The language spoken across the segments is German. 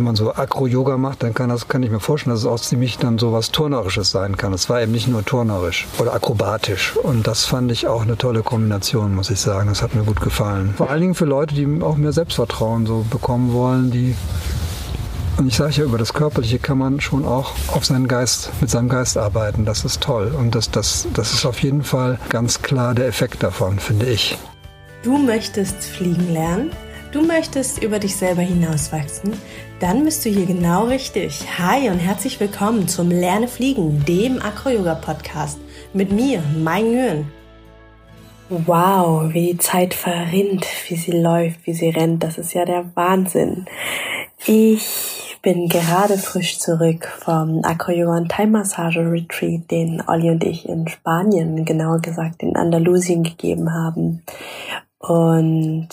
wenn man so Akro-Yoga macht, dann kann das kann ich mir vorstellen, dass es auch ziemlich dann so was Turnerisches sein kann. Es war eben nicht nur turnerisch oder akrobatisch. Und das fand ich auch eine tolle Kombination, muss ich sagen. Das hat mir gut gefallen. Vor allen Dingen für Leute, die auch mehr Selbstvertrauen so bekommen wollen, die und ich sage ja, über das Körperliche kann man schon auch auf seinen Geist, mit seinem Geist arbeiten. Das ist toll. Und das, das, das ist auf jeden Fall ganz klar der Effekt davon, finde ich. Du möchtest fliegen lernen? Du möchtest über dich selber hinauswachsen? Dann bist du hier genau richtig. Hi und herzlich willkommen zum Lerne Fliegen, dem Acro-Yoga-Podcast. Mit mir, Mai Nguyen. Wow, wie die Zeit verrinnt, wie sie läuft, wie sie rennt. Das ist ja der Wahnsinn. Ich bin gerade frisch zurück vom Acro-Yoga und Thai-Massage-Retreat, den Olli und ich in Spanien, genauer gesagt in Andalusien gegeben haben. Und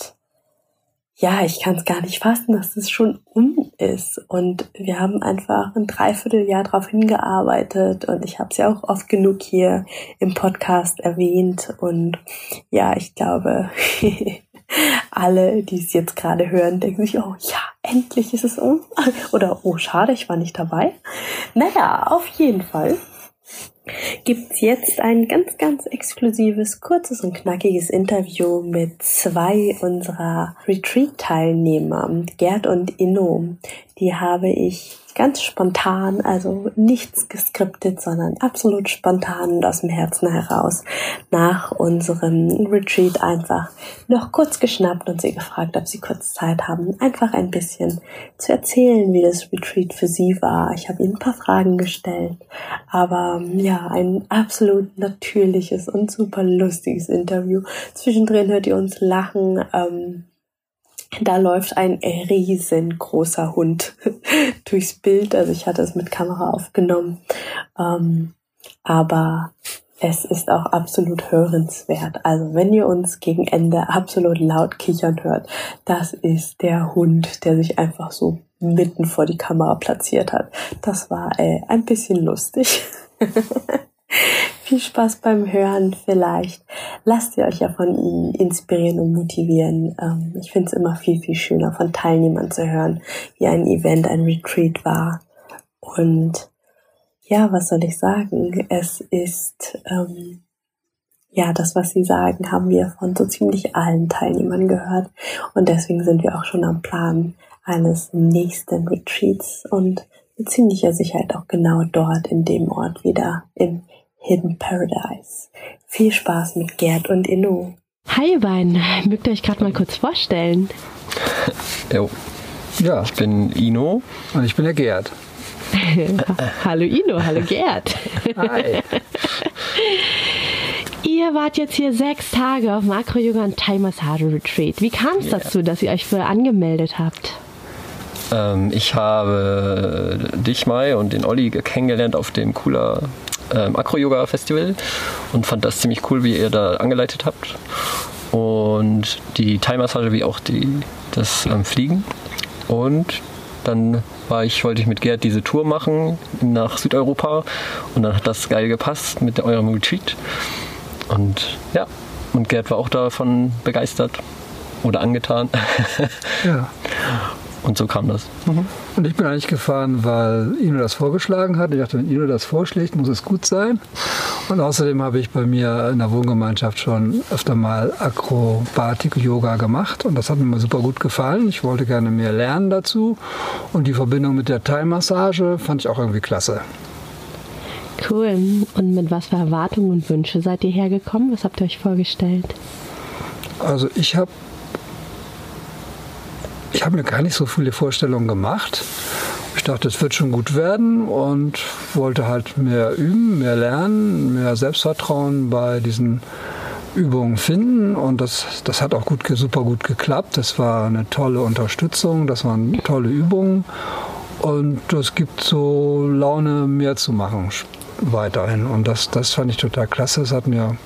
ja, ich kann es gar nicht fassen, dass es schon um ist. Und wir haben einfach ein Dreivierteljahr darauf hingearbeitet und ich habe es ja auch oft genug hier im Podcast erwähnt. Und ja, ich glaube, alle, die es jetzt gerade hören, denken sich, oh ja, endlich ist es um. Oder oh, schade, ich war nicht dabei. Naja, auf jeden Fall gibt's jetzt ein ganz, ganz exklusives, kurzes und knackiges Interview mit zwei unserer Retreat-Teilnehmer, Gerd und Inno. Die habe ich ganz spontan, also nichts geskriptet, sondern absolut spontan und aus dem Herzen heraus nach unserem Retreat einfach noch kurz geschnappt und sie gefragt, ob sie kurz Zeit haben, einfach ein bisschen zu erzählen, wie das Retreat für sie war. Ich habe ihnen ein paar Fragen gestellt, aber ja, ein absolut natürliches und super lustiges Interview. Zwischendrin hört ihr uns lachen. Ähm, da läuft ein riesengroßer Hund durchs Bild. Also ich hatte es mit Kamera aufgenommen. Ähm, aber es ist auch absolut hörenswert. Also wenn ihr uns gegen Ende absolut laut kichern hört, das ist der Hund, der sich einfach so mitten vor die Kamera platziert hat. Das war äh, ein bisschen lustig. Viel Spaß beim Hören vielleicht. Lasst ihr euch ja von ihnen inspirieren und motivieren. Ähm, ich finde es immer viel, viel schöner, von Teilnehmern zu hören, wie ein Event, ein Retreat war. Und ja, was soll ich sagen? Es ist, ähm, ja, das, was sie sagen, haben wir von so ziemlich allen Teilnehmern gehört. Und deswegen sind wir auch schon am Plan eines nächsten Retreats und mit ziemlicher Sicherheit auch genau dort in dem Ort wieder im Hidden Paradise. Viel Spaß mit Gerd und Inno. Hi ihr beiden, mögt ihr euch gerade mal kurz vorstellen? Jo. Ja, ich bin Ino. Und ich bin der Gerd. hallo Ino, hallo Gerd. Hi. Ihr wart jetzt hier sechs Tage auf Makro Yoga und Thai Massage Retreat. Wie kam es yeah. dazu, dass ihr euch für angemeldet habt? Ähm, ich habe dich, Mai, und den Olli kennengelernt auf dem cooler ähm, Acro-Yoga-Festival und fand das ziemlich cool, wie ihr da angeleitet habt. Und die Thai-Massage wie auch die, das ähm, Fliegen. Und dann war ich, wollte ich mit Gerd diese Tour machen nach Südeuropa und dann hat das geil gepasst mit eurem Retreat. Und ja, und Gerd war auch davon begeistert oder angetan. Ja. Und so kam das. Mhm. Und ich bin eigentlich gefahren, weil Ino das vorgeschlagen hat. Ich dachte, wenn Ino das vorschlägt, muss es gut sein. Und außerdem habe ich bei mir in der Wohngemeinschaft schon öfter mal Akrobatik-Yoga gemacht. Und das hat mir super gut gefallen. Ich wollte gerne mehr lernen dazu. Und die Verbindung mit der Thai-Massage fand ich auch irgendwie klasse. Cool. Und mit was für Erwartungen und Wünsche seid ihr hergekommen? Was habt ihr euch vorgestellt? Also ich habe ich habe mir gar nicht so viele Vorstellungen gemacht. Ich dachte, es wird schon gut werden und wollte halt mehr üben, mehr lernen, mehr Selbstvertrauen bei diesen Übungen finden und das, das hat auch gut, super gut geklappt. Das war eine tolle Unterstützung, das waren tolle Übungen und das gibt so Laune, mehr zu machen weiterhin. Und das, das fand ich total klasse. Es hat mir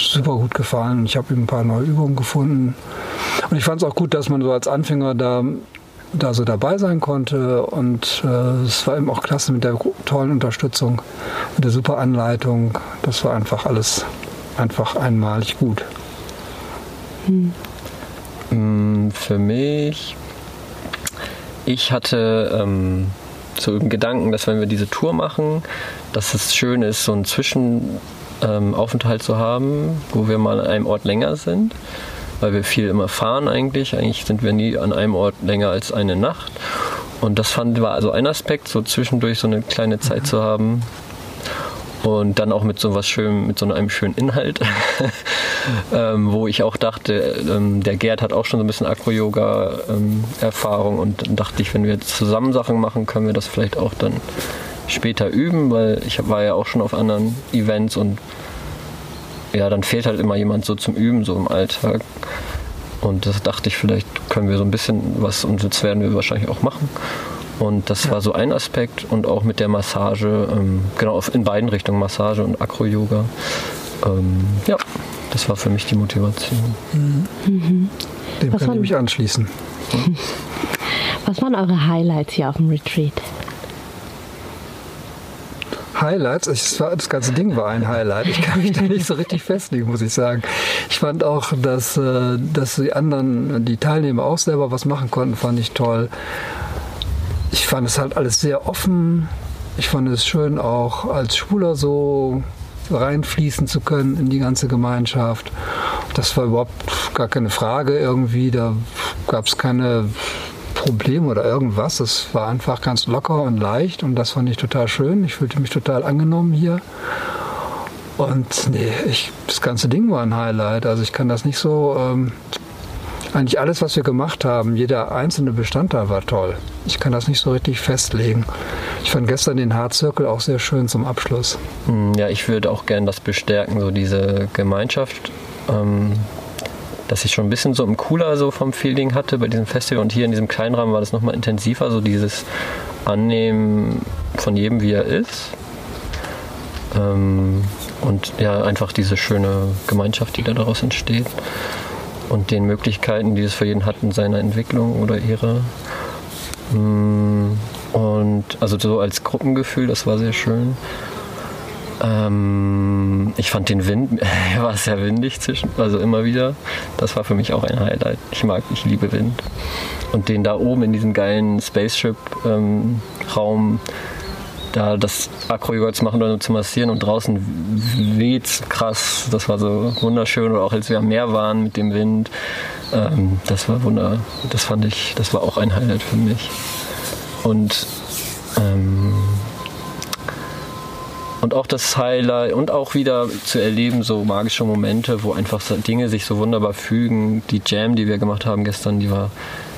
super gut gefallen. Ich habe ein paar neue Übungen gefunden. Und ich fand es auch gut, dass man so als Anfänger da, da so dabei sein konnte. Und äh, es war eben auch klasse mit der tollen Unterstützung, mit der super Anleitung. Das war einfach alles einfach einmalig gut. Hm. Für mich ich hatte ähm, so im Gedanken, dass wenn wir diese Tour machen, dass es schön ist, so einen Zwischenaufenthalt ähm, zu haben, wo wir mal an einem Ort länger sind, weil wir viel immer fahren eigentlich. Eigentlich sind wir nie an einem Ort länger als eine Nacht. Und das fand war also ein Aspekt, so zwischendurch so eine kleine Zeit mhm. zu haben, und dann auch mit so was schön, mit so einem schönen Inhalt, ähm, wo ich auch dachte, ähm, der Gerd hat auch schon so ein bisschen Acro-Yoga-Erfahrung ähm, und dann dachte ich, wenn wir zusammen Sachen machen, können wir das vielleicht auch dann später üben, weil ich war ja auch schon auf anderen Events und ja, dann fehlt halt immer jemand so zum Üben, so im Alltag. Und das dachte ich, vielleicht können wir so ein bisschen was, und das werden wir wahrscheinlich auch machen. Und das ja. war so ein Aspekt und auch mit der Massage, ähm, genau in beiden Richtungen, Massage und Acro-Yoga. Ähm, ja, das war für mich die Motivation. Mhm. Mhm. Dem Was kann ich mich anschließen. Was waren eure Highlights hier auf dem Retreat? Highlights, ich, das ganze Ding war ein Highlight. Ich kann mich da nicht so richtig festlegen, muss ich sagen. Ich fand auch, dass, äh, dass die anderen, die Teilnehmer auch selber was machen konnten, fand ich toll ich fand es halt alles sehr offen. Ich fand es schön, auch als Schwuler so reinfließen zu können in die ganze Gemeinschaft. Das war überhaupt gar keine Frage irgendwie. Da gab es keine Probleme oder irgendwas. Es war einfach ganz locker und leicht und das fand ich total schön. Ich fühlte mich total angenommen hier. Und nee, ich, das ganze Ding war ein Highlight. Also ich kann das nicht so ähm, eigentlich alles, was wir gemacht haben, jeder einzelne Bestandteil war toll. Ich kann das nicht so richtig festlegen. Ich fand gestern den Hartzirkel auch sehr schön zum Abschluss. Hm, ja, ich würde auch gerne das bestärken, so diese Gemeinschaft. Ähm, dass ich schon ein bisschen so im Cooler so vom Feeling hatte bei diesem Festival und hier in diesem kleinen Rahmen war das nochmal intensiver, so dieses Annehmen von jedem, wie er ist. Ähm, und ja, einfach diese schöne Gemeinschaft, die da daraus entsteht und den Möglichkeiten, die es für jeden hat in seiner Entwicklung oder ihrer. Mm, und also so als Gruppengefühl, das war sehr schön. Ähm, ich fand den Wind, er war sehr windig zwischen, also immer wieder. Das war für mich auch ein Highlight. Ich mag, ich liebe Wind. Und den da oben in diesem geilen Spaceship-Raum ähm, da das Acro-Yoga zu machen oder zu massieren und draußen weht krass. Das war so wunderschön. Oder auch als wir am Meer waren mit dem Wind. Ähm, das war wunder. Das fand ich, das war auch ein Highlight für mich. Und ähm, und auch das Highlight und auch wieder zu erleben, so magische Momente, wo einfach Dinge sich so wunderbar fügen. Die Jam, die wir gemacht haben gestern, die war,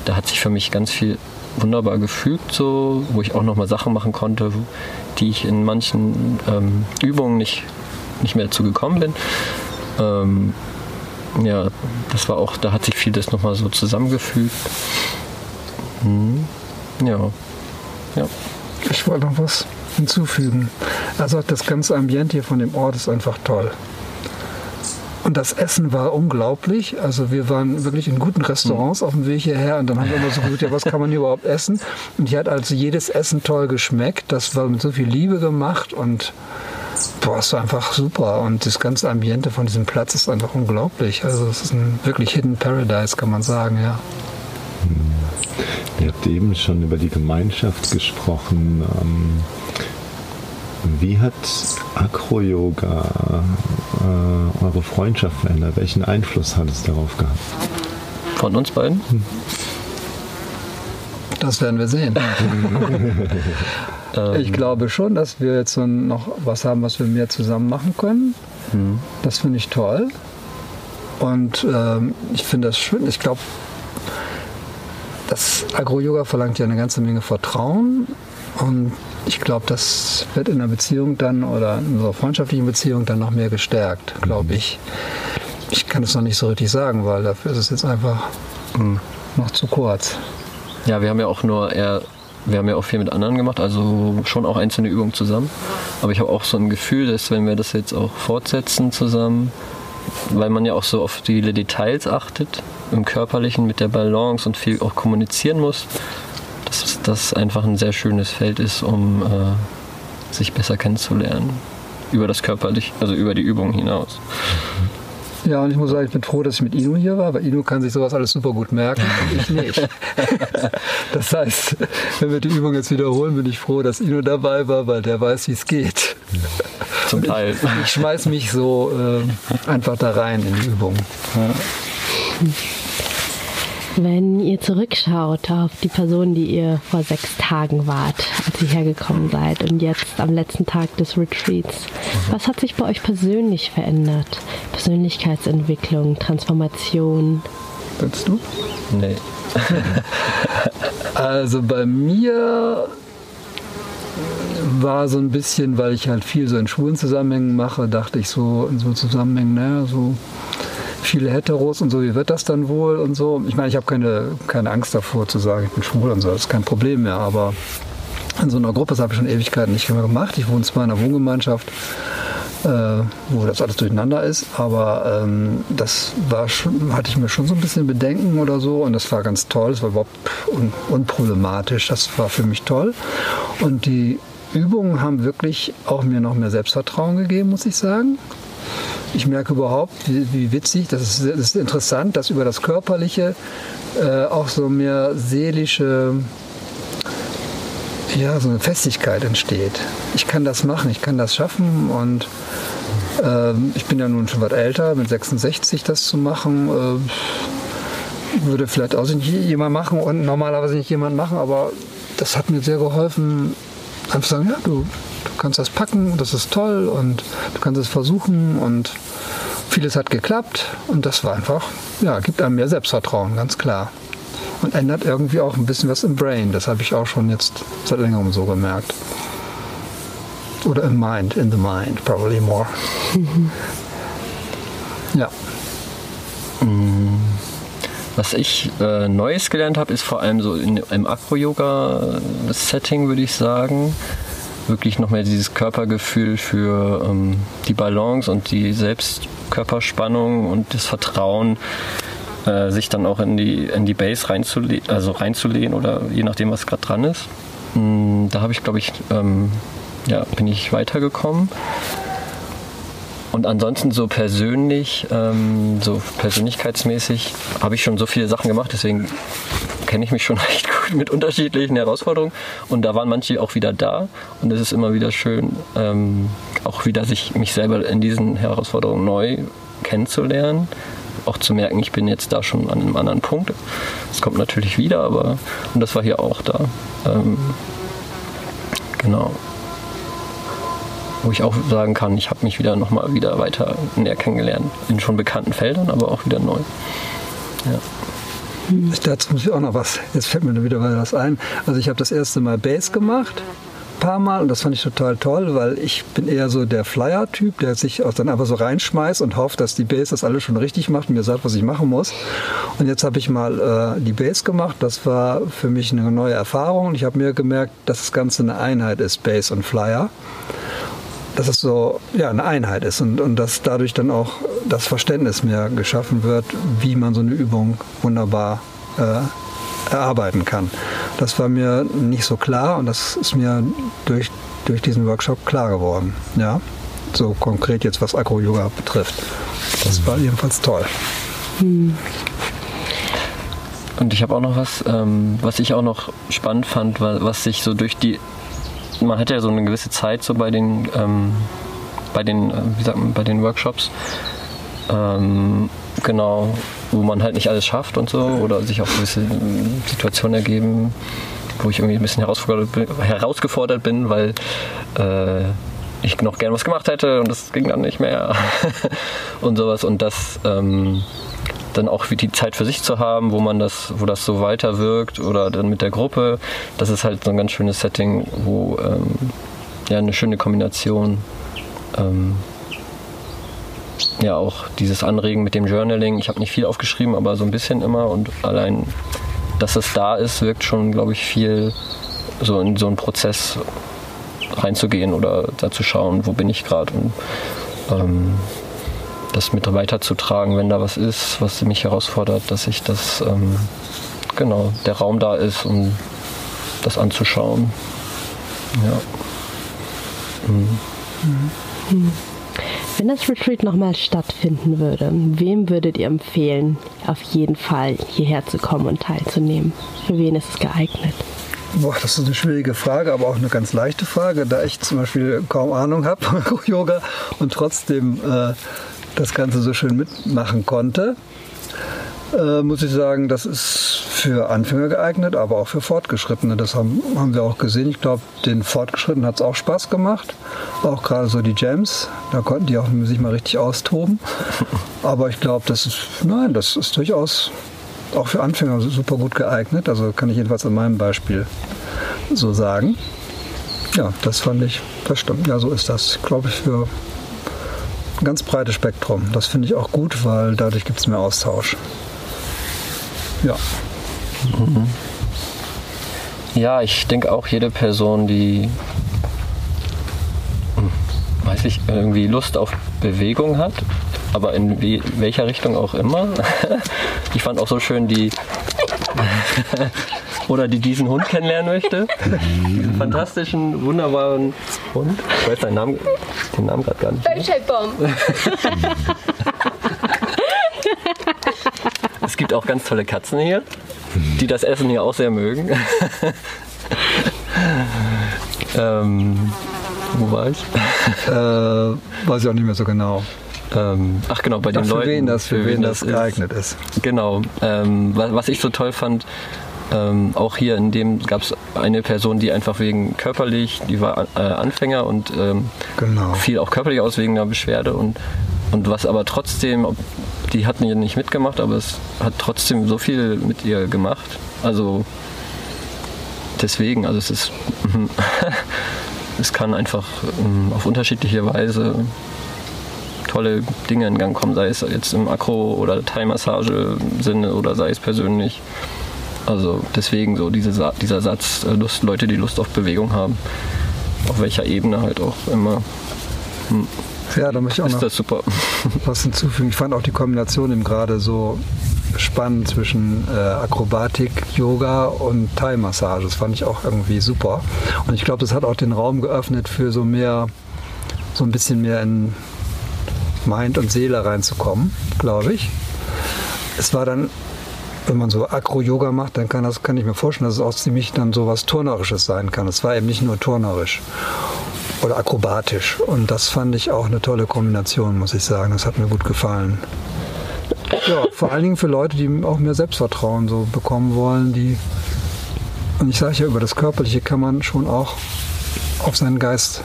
da hat sich für mich ganz viel wunderbar gefügt, so, wo ich auch nochmal Sachen machen konnte, die ich in manchen ähm, Übungen nicht, nicht mehr dazu gekommen bin. Ähm, ja, das war auch, da hat sich vieles nochmal so zusammengefügt. Hm, ja. ja. Ich wollte noch was hinzufügen. Also das ganze Ambiente hier von dem Ort ist einfach toll. Und das Essen war unglaublich. Also wir waren wirklich in guten Restaurants auf dem Weg hierher und dann haben wir immer so gut, ja, was kann man hier überhaupt essen? Und hier hat also jedes Essen toll geschmeckt. Das war mit so viel Liebe gemacht und boah, es war einfach super. Und das ganze Ambiente von diesem Platz ist einfach unglaublich. Also es ist ein wirklich Hidden Paradise, kann man sagen, ja. Ihr habt eben schon über die Gemeinschaft gesprochen. Ähm, wie hat Acro-Yoga äh, eure Freundschaft verändert? Welchen Einfluss hat es darauf gehabt? Von uns beiden? Hm. Das werden wir sehen. ich ähm. glaube schon, dass wir jetzt so noch was haben, was wir mehr zusammen machen können. Hm. Das finde ich toll. Und ähm, ich finde das schön. Ich glaube, das Agro-Yoga verlangt ja eine ganze Menge Vertrauen. Und ich glaube, das wird in der Beziehung dann oder in unserer freundschaftlichen Beziehung dann noch mehr gestärkt, glaube ich. Ich kann es noch nicht so richtig sagen, weil dafür ist es jetzt einfach mhm. noch zu kurz. Ja, wir haben ja auch nur eher, wir haben ja auch viel mit anderen gemacht, also schon auch einzelne Übungen zusammen. Aber ich habe auch so ein Gefühl, dass wenn wir das jetzt auch fortsetzen zusammen, weil man ja auch so auf viele Details achtet, im Körperlichen mit der Balance und viel auch kommunizieren muss, das einfach ein sehr schönes Feld ist, um äh, sich besser kennenzulernen. Über das körperliche, also über die Übung hinaus. Ja, und ich muss sagen, ich bin froh, dass ich mit Inu hier war, weil Inu kann sich sowas alles super gut merken und ich nicht. das heißt, wenn wir die Übung jetzt wiederholen, bin ich froh, dass Inu dabei war, weil der weiß, wie es geht. Zum Teil. Ich, ich schmeiß mich so äh, einfach da rein in die Übung. Ja. Wenn ihr zurückschaut auf die Person, die ihr vor sechs Tagen wart, als ihr hergekommen seid und jetzt am letzten Tag des Retreats, was hat sich bei euch persönlich verändert? Persönlichkeitsentwicklung, Transformation? Willst du? Nee. also bei mir war so ein bisschen, weil ich halt viel so in schwulen Zusammenhängen mache, dachte ich so in so Zusammenhängen, naja, so viele Heteros und so, wie wird das dann wohl und so. Ich meine, ich habe keine, keine Angst davor zu sagen, ich bin schwul und so, das ist kein Problem mehr, aber in so einer Gruppe, das habe ich schon Ewigkeiten nicht mehr gemacht. Ich wohne zwar in einer Wohngemeinschaft, äh, wo das alles durcheinander ist, aber ähm, das war schon, hatte ich mir schon so ein bisschen Bedenken oder so und das war ganz toll, das war überhaupt un unproblematisch, das war für mich toll und die Übungen haben wirklich auch mir noch mehr Selbstvertrauen gegeben, muss ich sagen ich merke überhaupt, wie, wie witzig, das ist, das ist, interessant, dass über das Körperliche äh, auch so mehr seelische, ja, so eine Festigkeit entsteht. Ich kann das machen, ich kann das schaffen und äh, ich bin ja nun schon was älter, mit 66 das zu machen. Äh, würde vielleicht auch nicht jemand machen und normalerweise nicht jemand machen, aber das hat mir sehr geholfen, einfach sagen, ja, du kannst das packen, das ist toll und du kannst es versuchen und vieles hat geklappt und das war einfach, ja, gibt einem mehr Selbstvertrauen, ganz klar. Und ändert irgendwie auch ein bisschen was im Brain. Das habe ich auch schon jetzt seit längerem so gemerkt. Oder im Mind, in the mind, probably more. ja. Mm. Was ich äh, Neues gelernt habe, ist vor allem so in, im Acro-Yoga-Setting, würde ich sagen wirklich noch mehr dieses Körpergefühl für ähm, die Balance und die Selbstkörperspannung und das Vertrauen, äh, sich dann auch in die, in die Base reinzulehnen, also reinzulehnen oder je nachdem, was gerade dran ist. Mm, da habe ich, glaube ich, ähm, ja, bin ich weitergekommen. Und ansonsten so persönlich, ähm, so persönlichkeitsmäßig, habe ich schon so viele Sachen gemacht, deswegen kenne ich mich schon recht mit unterschiedlichen Herausforderungen. Und da waren manche auch wieder da. Und es ist immer wieder schön, ähm, auch wieder sich mich selber in diesen Herausforderungen neu kennenzulernen. Auch zu merken, ich bin jetzt da schon an einem anderen Punkt. Es kommt natürlich wieder, aber und das war hier auch da. Ähm, genau wo ich auch sagen kann, ich habe mich wieder nochmal wieder weiter näher kennengelernt. In schon bekannten Feldern, aber auch wieder neu. Ja. Dazu muss ich auch noch was, jetzt fällt mir wieder was ein. Also ich habe das erste Mal Bass gemacht paar Mal und das fand ich total toll, weil ich bin eher so der Flyer-Typ, der sich auch dann einfach so reinschmeißt und hofft, dass die Bass das alles schon richtig macht und mir sagt, was ich machen muss. Und jetzt habe ich mal äh, die Bass gemacht. Das war für mich eine neue Erfahrung ich habe mir gemerkt, dass das Ganze eine Einheit ist, Bass und Flyer dass es so ja, eine Einheit ist und, und dass dadurch dann auch das Verständnis mehr geschaffen wird, wie man so eine Übung wunderbar äh, erarbeiten kann. Das war mir nicht so klar und das ist mir durch, durch diesen Workshop klar geworden. Ja? So konkret jetzt, was Akro-Yoga betrifft. Das war jedenfalls toll. Hm. Und ich habe auch noch was, ähm, was ich auch noch spannend fand, was sich so durch die man hat ja so eine gewisse Zeit so bei den, ähm, bei den, äh, wie sagt man, bei den Workshops. Ähm, genau, wo man halt nicht alles schafft und so oder sich auch gewisse ähm, Situationen ergeben, wo ich irgendwie ein bisschen herausgefordert bin, herausgefordert bin weil äh, ich noch gern was gemacht hätte und das ging dann nicht mehr und sowas und das ähm, dann auch die Zeit für sich zu haben, wo man das, wo das so weiter wirkt oder dann mit der Gruppe, das ist halt so ein ganz schönes Setting, wo ähm, ja eine schöne Kombination ähm, ja auch dieses Anregen mit dem Journaling. Ich habe nicht viel aufgeschrieben, aber so ein bisschen immer und allein, dass es da ist, wirkt schon, glaube ich, viel so in so einen Prozess reinzugehen oder da zu schauen, wo bin ich gerade und ähm, das mit weiterzutragen, wenn da was ist, was mich herausfordert, dass ich das, ähm, genau, der Raum da ist, um das anzuschauen. Ja. Mhm. Mhm. Wenn das Retreat nochmal stattfinden würde, wem würdet ihr empfehlen, auf jeden Fall hierher zu kommen und teilzunehmen? Für wen ist es geeignet? Boah, das ist eine schwierige Frage, aber auch eine ganz leichte Frage, da ich zum Beispiel kaum Ahnung habe von Yoga und trotzdem äh, das Ganze so schön mitmachen konnte äh, muss ich sagen, das ist für Anfänger geeignet, aber auch für Fortgeschrittene. Das haben, haben wir auch gesehen. Ich glaube, den Fortgeschrittenen hat es auch Spaß gemacht. Auch gerade so die Jams, da konnten die auch sich mal richtig austoben. Aber ich glaube, das ist, nein, das ist durchaus auch für Anfänger super gut geeignet. Also kann ich jedenfalls an meinem Beispiel so sagen. Ja, das fand ich, das stimmt. Ja, so ist das, glaube ich, für ein ganz breites Spektrum. Das finde ich auch gut, weil dadurch gibt es mehr Austausch. Ja. Mhm. Ja, ich denke auch jede Person, die hm, weiß ich, irgendwie Lust auf Bewegung hat, aber in welcher Richtung auch immer. ich fand auch so schön die oder die diesen Hund kennenlernen möchte. Diesen fantastischen, wunderbaren Hund. Ich weiß den Namen, den Namen gerade gar nicht. Es gibt auch ganz tolle Katzen hier, die das Essen hier auch sehr mögen. ähm, wo war ich? Äh, weiß ich auch nicht mehr so genau. Ähm, ach genau, bei den Ach, für Leuten. Wen das, für, wen das geeignet ist. ist. Genau. Ähm, was, was, ich so toll fand, ähm, auch hier in dem gab es eine Person, die einfach wegen körperlich, die war äh, Anfänger und ähm, genau. fiel auch körperlich aus wegen einer Beschwerde und, und was aber trotzdem, die hatten ihr nicht mitgemacht, aber es hat trotzdem so viel mit ihr gemacht. Also deswegen, also es ist, es kann einfach ähm, auf unterschiedliche Weise tolle Dinge in Gang kommen, sei es jetzt im Akro- oder Thai-Massage-Sinne oder sei es persönlich. Also deswegen so diese, dieser Satz, äh, Lust, Leute, die Lust auf Bewegung haben, auf welcher Ebene halt auch immer. Hm. Ja, da möchte ich auch ist noch das super. was hinzufügen. Ich fand auch die Kombination eben gerade so spannend zwischen äh, Akrobatik, Yoga und Thai-Massage. Das fand ich auch irgendwie super. Und ich glaube, das hat auch den Raum geöffnet für so mehr, so ein bisschen mehr in Mind und Seele reinzukommen, glaube ich. Es war dann, wenn man so Akro-Yoga macht, dann kann, das, kann ich mir vorstellen, dass es auch ziemlich dann so was Turnerisches sein kann. Es war eben nicht nur turnerisch oder akrobatisch. Und das fand ich auch eine tolle Kombination, muss ich sagen. Das hat mir gut gefallen. Ja, vor allen Dingen für Leute, die auch mehr Selbstvertrauen so bekommen wollen, die und ich sage ja, über das Körperliche kann man schon auch auf seinen Geist,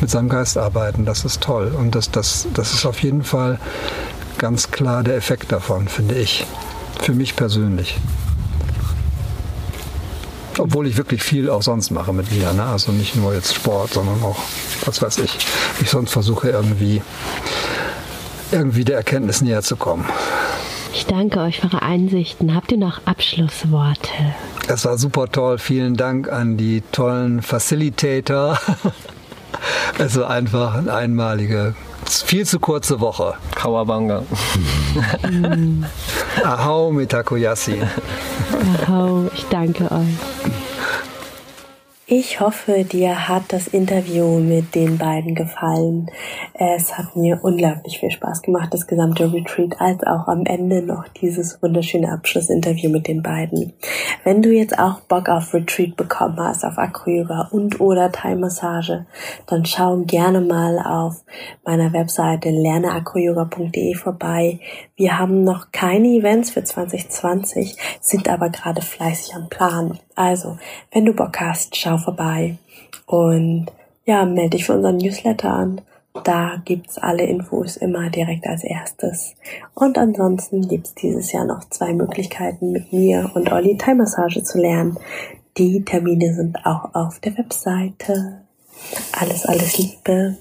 mit seinem Geist arbeiten. Das ist toll. Und das, das, das ist auf jeden Fall ganz klar der Effekt davon, finde ich. Für mich persönlich. Obwohl ich wirklich viel auch sonst mache mit mir. Ne? Also nicht nur jetzt Sport, sondern auch, was weiß ich, ich sonst versuche irgendwie, irgendwie der Erkenntnis näher zu kommen. Ich danke euch für eure Einsichten. Habt ihr noch Abschlussworte? Es war super toll. Vielen Dank an die tollen Facilitator. War einfach eine einmalige, viel zu kurze Woche. Kawabanga. Ahau mit Takoyasi. Ahau, ich danke euch. Ich hoffe, dir hat das Interview mit den beiden gefallen. Es hat mir unglaublich viel Spaß gemacht, das gesamte Retreat, als auch am Ende noch dieses wunderschöne Abschlussinterview mit den beiden. Wenn du jetzt auch Bock auf Retreat bekommen hast, auf Acro-Yoga und oder Thai-Massage, dann schau gerne mal auf meiner Webseite lerneacroyoga.de vorbei. Wir haben noch keine Events für 2020, sind aber gerade fleißig am Plan. Also, wenn du Bock hast, schau vorbei und ja, melde dich für unseren Newsletter an. Da gibt's alle Infos immer direkt als erstes. Und ansonsten gibt's dieses Jahr noch zwei Möglichkeiten, mit mir und Olli Thai-Massage zu lernen. Die Termine sind auch auf der Webseite. Alles, alles Liebe.